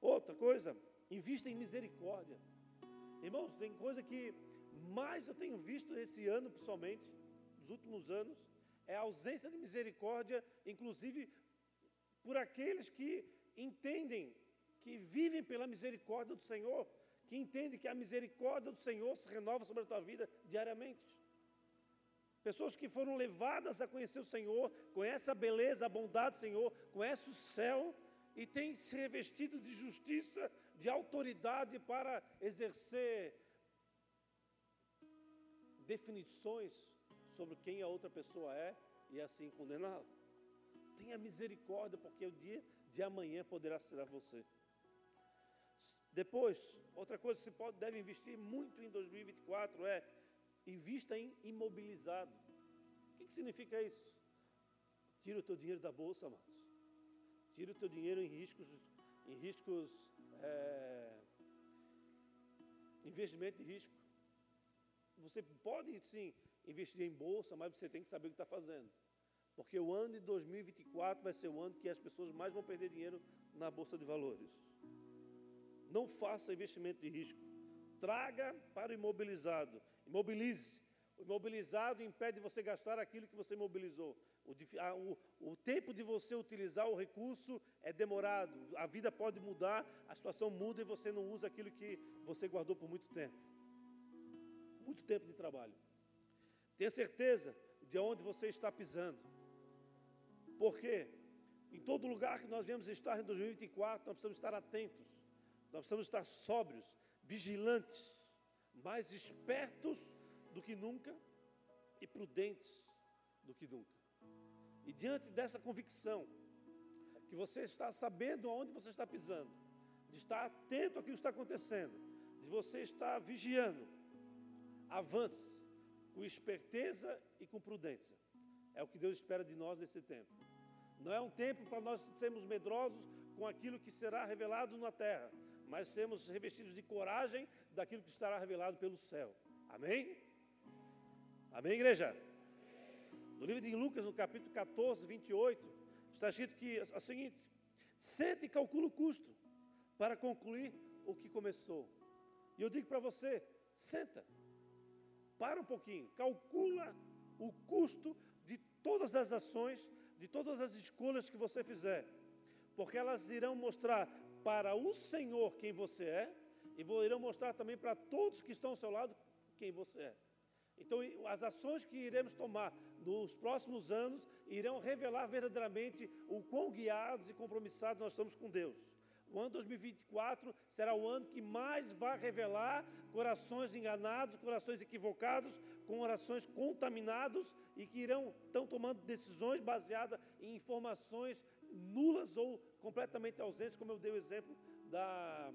Outra coisa, invista em misericórdia. Irmãos, tem coisa que mais eu tenho visto esse ano, pessoalmente, nos últimos anos, é a ausência de misericórdia, inclusive por aqueles que entendem, que vivem pela misericórdia do Senhor, que entendem que a misericórdia do Senhor se renova sobre a tua vida diariamente. Pessoas que foram levadas a conhecer o Senhor, conhecem a beleza, a bondade do Senhor, conhecem o céu e têm se revestido de justiça, de autoridade para exercer definições sobre quem a outra pessoa é e assim condená-la. Tenha misericórdia, porque o dia de amanhã poderá ser a você. Depois, outra coisa que você pode, deve investir muito em 2024 é invista em imobilizado. O que, que significa isso? Tira o teu dinheiro da bolsa, amados. Tira o teu dinheiro em riscos, em riscos, é, investimento de risco. Você pode sim investir em bolsa, mas você tem que saber o que está fazendo. Porque o ano de 2024 vai ser o ano que as pessoas mais vão perder dinheiro na bolsa de valores. Não faça investimento de risco. Traga para o imobilizado. Imobilize. Imobilizado impede você gastar aquilo que você mobilizou. O, a, o, o, tempo de você utilizar o recurso é demorado. A vida pode mudar, a situação muda e você não usa aquilo que você guardou por muito tempo. Muito tempo de trabalho. Tenha certeza de onde você está pisando. Porque em todo lugar que nós viemos estar em 2024, nós precisamos estar atentos, nós precisamos estar sóbrios, vigilantes, mais espertos do que nunca e prudentes do que nunca. E diante dessa convicção, que você está sabendo aonde você está pisando, de estar atento àquilo que está acontecendo, de você estar vigiando, avance com esperteza e com prudência. É o que Deus espera de nós nesse tempo. Não é um tempo para nós sermos medrosos com aquilo que será revelado na terra, mas sermos revestidos de coragem daquilo que estará revelado pelo céu. Amém? Amém, igreja? No livro de Lucas, no capítulo 14, 28, está escrito que é o seguinte: sente e calcula o custo para concluir o que começou. E eu digo para você: senta, para um pouquinho, calcula o custo de todas as ações, de todas as escolhas que você fizer, porque elas irão mostrar para o Senhor quem você é e irão mostrar também para todos que estão ao seu lado quem você é. Então, as ações que iremos tomar nos próximos anos irão revelar verdadeiramente o quão guiados e compromissados nós estamos com Deus. O ano 2024 será o ano que mais vai revelar corações enganados, corações equivocados, com orações contaminados e que irão estão tomando decisões baseadas em informações nulas ou completamente ausentes, como eu dei o exemplo da,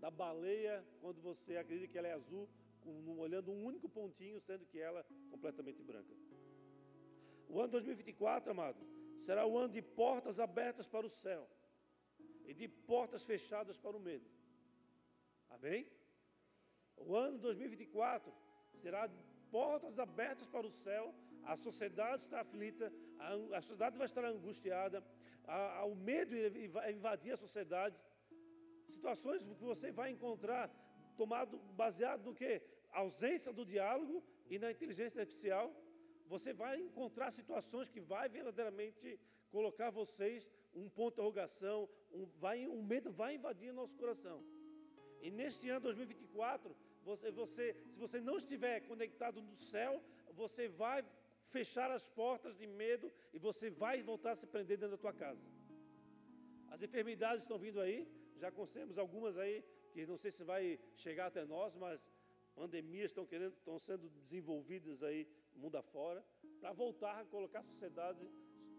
da baleia, quando você acredita que ela é azul, com, olhando um único pontinho, sendo que ela é completamente branca. O ano 2024, amado, será o ano de portas abertas para o céu e de portas fechadas para o medo. Amém? O ano 2024 será de portas abertas para o céu, a sociedade está aflita, a, a sociedade vai estar angustiada, a, a, o medo vai invadir a sociedade. Situações que você vai encontrar tomado baseado no que? Ausência do diálogo e na inteligência artificial. Você vai encontrar situações que vai verdadeiramente colocar vocês um ponto de interrogação, um, vai, um medo vai invadir nosso coração. E neste ano 2024, você, você, se você não estiver conectado no céu, você vai fechar as portas de medo e você vai voltar a se prender dentro da tua casa. As enfermidades estão vindo aí, já conhecemos algumas aí que não sei se vai chegar até nós, mas pandemias estão querendo, estão sendo desenvolvidas aí mundo afora, para voltar a colocar a sociedade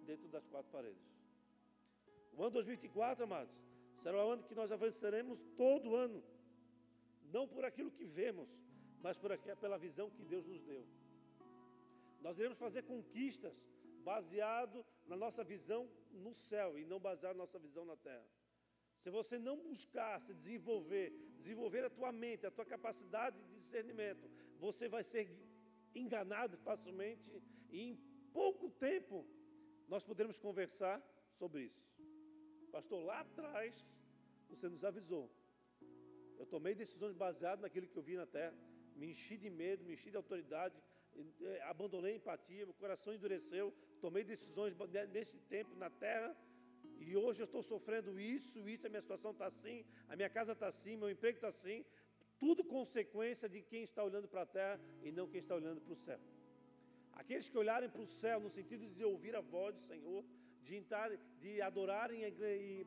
dentro das quatro paredes. O ano 2024, amados, será o ano que nós avançaremos todo ano, não por aquilo que vemos, mas por aqui, pela visão que Deus nos deu. Nós iremos fazer conquistas baseado na nossa visão no céu e não baseado na nossa visão na terra. Se você não buscar se desenvolver, desenvolver a tua mente, a tua capacidade de discernimento, você vai ser enganado facilmente e em pouco tempo nós poderemos conversar sobre isso. Pastor, lá atrás você nos avisou. Eu tomei decisões baseadas naquilo que eu vi na terra, me enchi de medo, me enchi de autoridade, eh, abandonei a empatia, meu coração endureceu, tomei decisões nesse tempo na terra e hoje eu estou sofrendo isso, isso, a minha situação está assim, a minha casa está assim, meu emprego está assim. Tudo consequência de quem está olhando para a terra e não quem está olhando para o céu. Aqueles que olharem para o céu no sentido de ouvir a voz do Senhor, de, entrar, de adorarem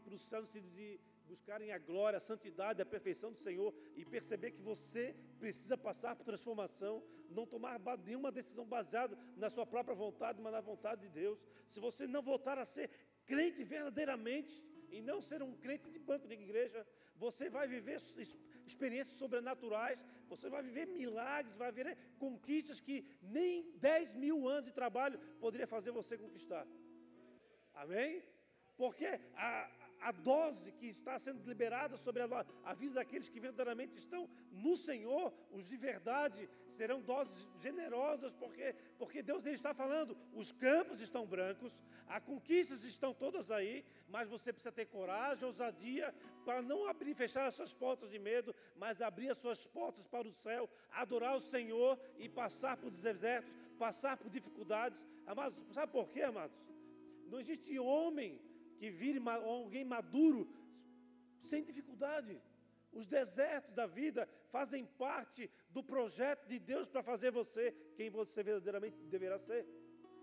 para o sentido de buscarem a glória, a santidade, a perfeição do Senhor e perceber que você precisa passar por transformação, não tomar nenhuma decisão baseada na sua própria vontade, mas na vontade de Deus. Se você não voltar a ser crente verdadeiramente e não ser um crente de banco de igreja, você vai viver experiências sobrenaturais, você vai viver milagres, vai viver conquistas que nem 10 mil anos de trabalho poderia fazer você conquistar. Amém? Porque a, a dose que está sendo liberada sobre a, a, vida daqueles que verdadeiramente estão no Senhor, os de verdade, serão doses generosas, porque, porque Deus ele está falando: os campos estão brancos, as conquistas estão todas aí, mas você precisa ter coragem, ousadia, para não abrir fechar as suas portas de medo, mas abrir as suas portas para o céu, adorar o Senhor e passar por desertos, passar por dificuldades. Amados, sabe por quê, amados? Não existe homem que vire alguém maduro sem dificuldade. Os desertos da vida fazem parte do projeto de Deus para fazer você quem você verdadeiramente deverá ser.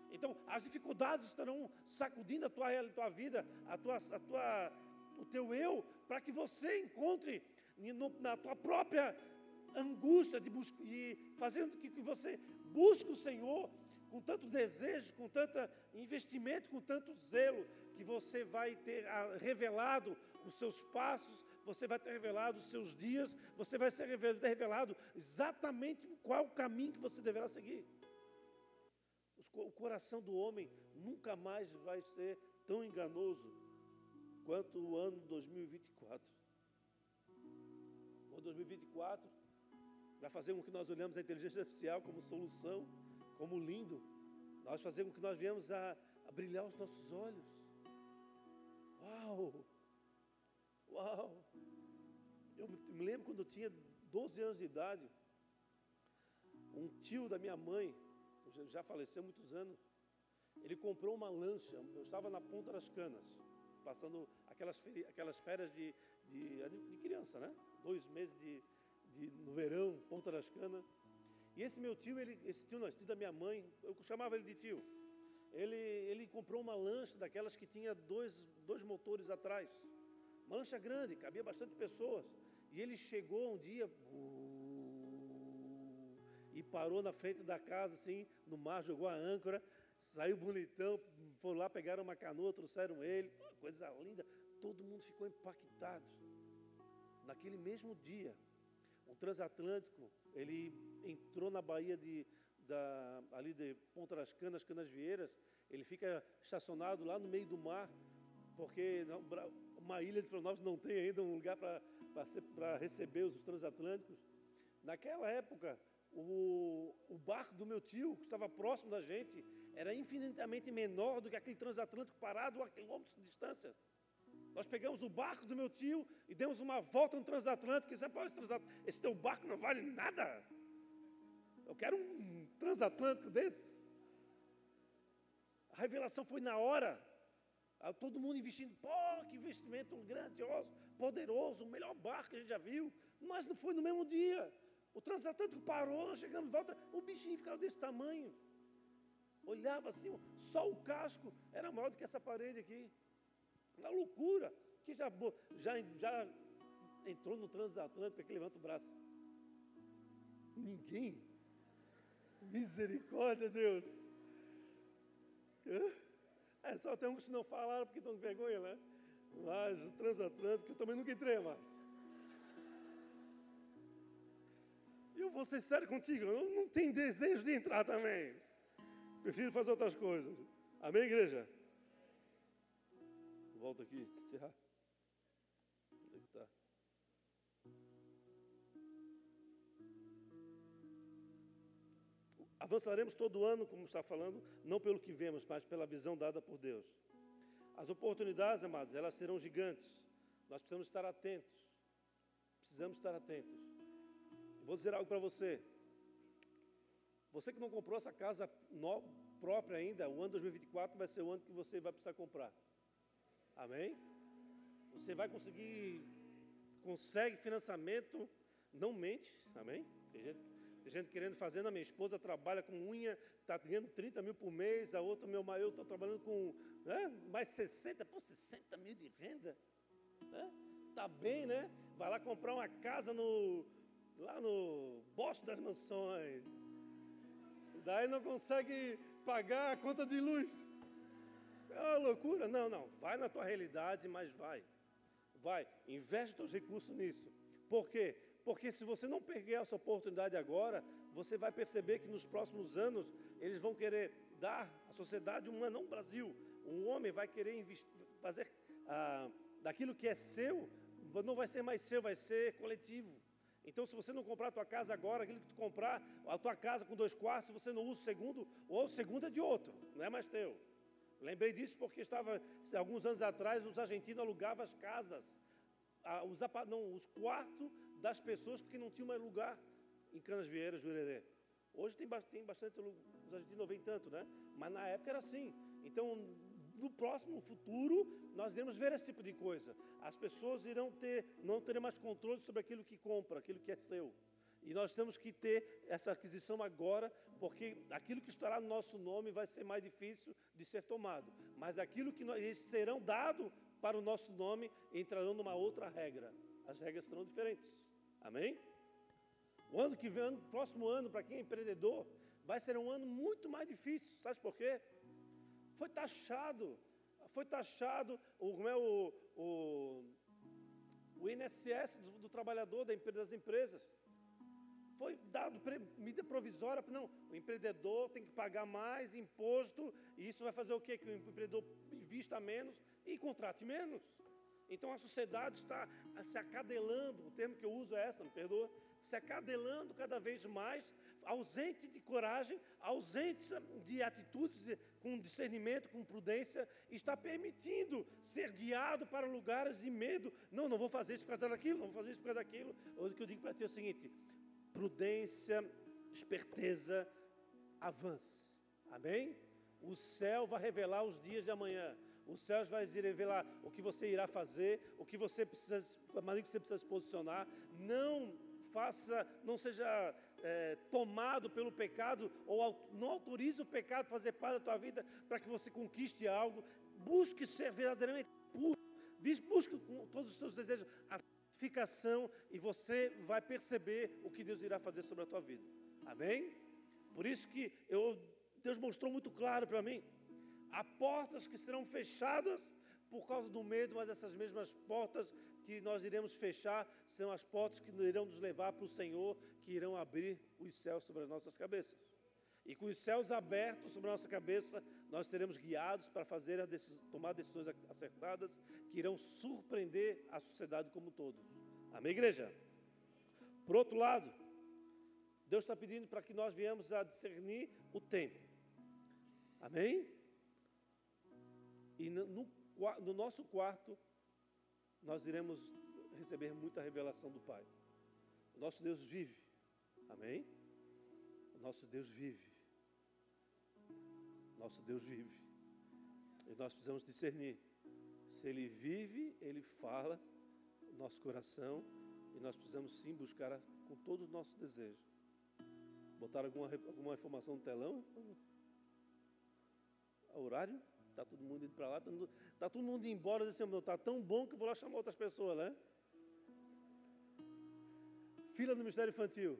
Então, as dificuldades estarão sacudindo a tua, a tua vida, a tua, a tua, o teu eu, para que você encontre na tua própria angústia de, buscar, de fazendo que, que você busque o Senhor com tanto desejo, com tanto investimento, com tanto zelo, que você vai ter ah, revelado os seus passos, você vai ter revelado os seus dias, você vai ser revelado exatamente qual o caminho que você deverá seguir. O coração do homem nunca mais vai ser tão enganoso quanto o ano 2024. O ano 2024 vai fazer com que nós olhamos a inteligência artificial como solução como lindo. Nós fazemos com que nós viemos a, a brilhar os nossos olhos. Uau! Uau! Eu me lembro quando eu tinha 12 anos de idade, um tio da minha mãe, já faleceu há muitos anos, ele comprou uma lancha. Eu estava na Ponta das Canas, passando aquelas, férias, aquelas férias de, de, de, criança, né? Dois meses de, de, no verão, Ponta das Canas. E esse meu tio, ele, esse tio, não, esse tio da minha mãe, eu chamava ele de tio. Ele, ele comprou uma lancha daquelas que tinha dois, dois motores atrás. Uma lancha grande, cabia bastante pessoas. E ele chegou um dia e parou na frente da casa, assim, no mar, jogou a âncora, saiu bonitão, foram lá, pegaram uma canoa, trouxeram ele, coisa linda. Todo mundo ficou impactado. Naquele mesmo dia, o transatlântico, ele entrou na Baía de, da, ali de Ponta das Canas, Canas Vieiras, ele fica estacionado lá no meio do mar, porque uma ilha de Florianópolis não tem ainda um lugar para receber os transatlânticos. Naquela época, o, o barco do meu tio, que estava próximo da gente, era infinitamente menor do que aquele transatlântico parado a quilômetros de distância. Nós pegamos o barco do meu tio e demos uma volta no transatlântico. E disse, transatlântico, esse teu barco não vale nada. Eu quero um transatlântico desse. A revelação foi na hora. Todo mundo investindo, pô, que investimento grandioso, poderoso, o melhor barco que a gente já viu. Mas não foi no mesmo dia. O transatlântico parou, nós chegamos de volta, o bichinho ficava desse tamanho. Olhava assim, só o casco era maior do que essa parede aqui. Uma loucura. Que já, já, já entrou no transatlântico aqui, levanta o braço. Ninguém. Misericórdia, Deus. É, só tem uns que não falaram porque estão com vergonha, né? Mas transatlântico eu também nunca entrei mais. Eu vou ser sério contigo, eu não tenho desejo de entrar também. Prefiro fazer outras coisas. Amém, igreja? Volta aqui, encerrar. Onde é que está? Avançaremos todo ano, como está falando, não pelo que vemos, mas pela visão dada por Deus. As oportunidades, amados, elas serão gigantes. Nós precisamos estar atentos. Precisamos estar atentos. Vou dizer algo para você. Você que não comprou essa casa própria ainda, o ano 2024 vai ser o ano que você vai precisar comprar. Amém? Você vai conseguir, consegue financiamento, não mente, amém? Tem gente, tem gente querendo fazer, a minha esposa trabalha com unha, está ganhando 30 mil por mês, a outra, meu maior, estou trabalhando com né, mais 60, pô, 60 mil de renda. Né? Tá bem, né? Vai lá comprar uma casa no, lá no Bosque das Mansões. Daí não consegue pagar a conta de luz. Uma loucura. Não, não. Vai na tua realidade, mas vai. Vai. Investe teus recursos nisso. Por quê? Porque se você não perder essa oportunidade agora, você vai perceber que nos próximos anos eles vão querer dar à sociedade humana, não Brasil, um homem vai querer fazer, ah, daquilo que é seu, não vai ser mais seu, vai ser coletivo. Então, se você não comprar a tua casa agora, aquilo que tu comprar, a tua casa com dois quartos, você não usa o segundo, ou o segundo é de outro, não é mais teu. Lembrei disso porque estava, alguns anos atrás, os argentinos alugavam as casas, os, não, os quartos das pessoas, porque não tinha mais lugar em Canas Vieiras, Jurerê. Hoje tem, tem bastante, os argentinos não vêm tanto, né? Mas na época era assim. Então, no próximo futuro, nós iremos ver esse tipo de coisa. As pessoas irão ter, não terão mais controle sobre aquilo que compra, aquilo que é seu. E nós temos que ter essa aquisição agora, porque aquilo que estará no nosso nome vai ser mais difícil de ser tomado. Mas aquilo que nós, serão dado para o nosso nome entrarão numa outra regra. As regras serão diferentes. Amém? O ano que vem, próximo ano, para quem é empreendedor, vai ser um ano muito mais difícil. Sabe por quê? foi taxado, foi taxado o, como é o, o, o INSS do, do trabalhador, da, das empresas. Foi dado medida provisória, não, o empreendedor tem que pagar mais imposto, e isso vai fazer o quê? Que o empreendedor invista menos e contrate menos. Então a sociedade está se acadelando, o termo que eu uso é essa, me perdoa, se acadelando cada vez mais, ausente de coragem, ausente de atitudes de, com discernimento, com prudência, está permitindo ser guiado para lugares de medo. Não, não vou fazer isso por causa daquilo, não vou fazer isso por causa daquilo. O que eu digo para ti é o seguinte: prudência, esperteza, avance. Amém? O céu vai revelar os dias de amanhã. Os céus vai revelar o que você irá fazer, o que você precisa, a maneira que você precisa se posicionar. Não faça, não seja é, tomado pelo pecado, ou não autorize o pecado a fazer parte da tua vida para que você conquiste algo. Busque ser verdadeiramente puro. Busque com todos os teus desejos a e você vai perceber o que Deus irá fazer sobre a tua vida. Amém? Por isso que eu, Deus mostrou muito claro para mim. Há portas que serão fechadas por causa do medo, mas essas mesmas portas que nós iremos fechar são as portas que irão nos levar para o Senhor, que irão abrir os céus sobre as nossas cabeças. E com os céus abertos sobre a nossa cabeça, nós seremos guiados para fazer a decis tomar decisões acertadas que irão surpreender a sociedade como um todo. Amém, igreja? Por outro lado, Deus está pedindo para que nós viemos a discernir o tempo. Amém? E no, no nosso quarto, nós iremos receber muita revelação do Pai. O nosso Deus vive. Amém? O nosso Deus vive. Nosso Deus vive. E nós precisamos discernir. Se Ele vive, Ele fala no nosso coração. E nós precisamos sim buscar com todo o nosso desejo. Botar alguma, alguma informação no telão? Horário? Está todo mundo indo para lá, está tá todo mundo indo embora, dizendo, está tão bom que vou lá chamar outras pessoas, né? Fila do Ministério Infantil.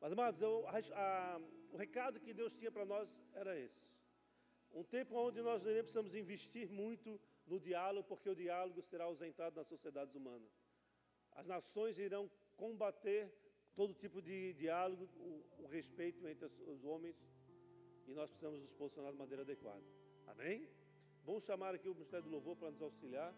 Mas, amados, eu, a, o recado que Deus tinha para nós era esse. Um tempo onde nós precisamos investir muito no diálogo, porque o diálogo será ausentado nas sociedades humanas. As nações irão combater todo tipo de diálogo, o, o respeito entre os homens e nós precisamos nos posicionar de maneira adequada. Amém? Vamos chamar aqui o Ministério do Louvor para nos auxiliar.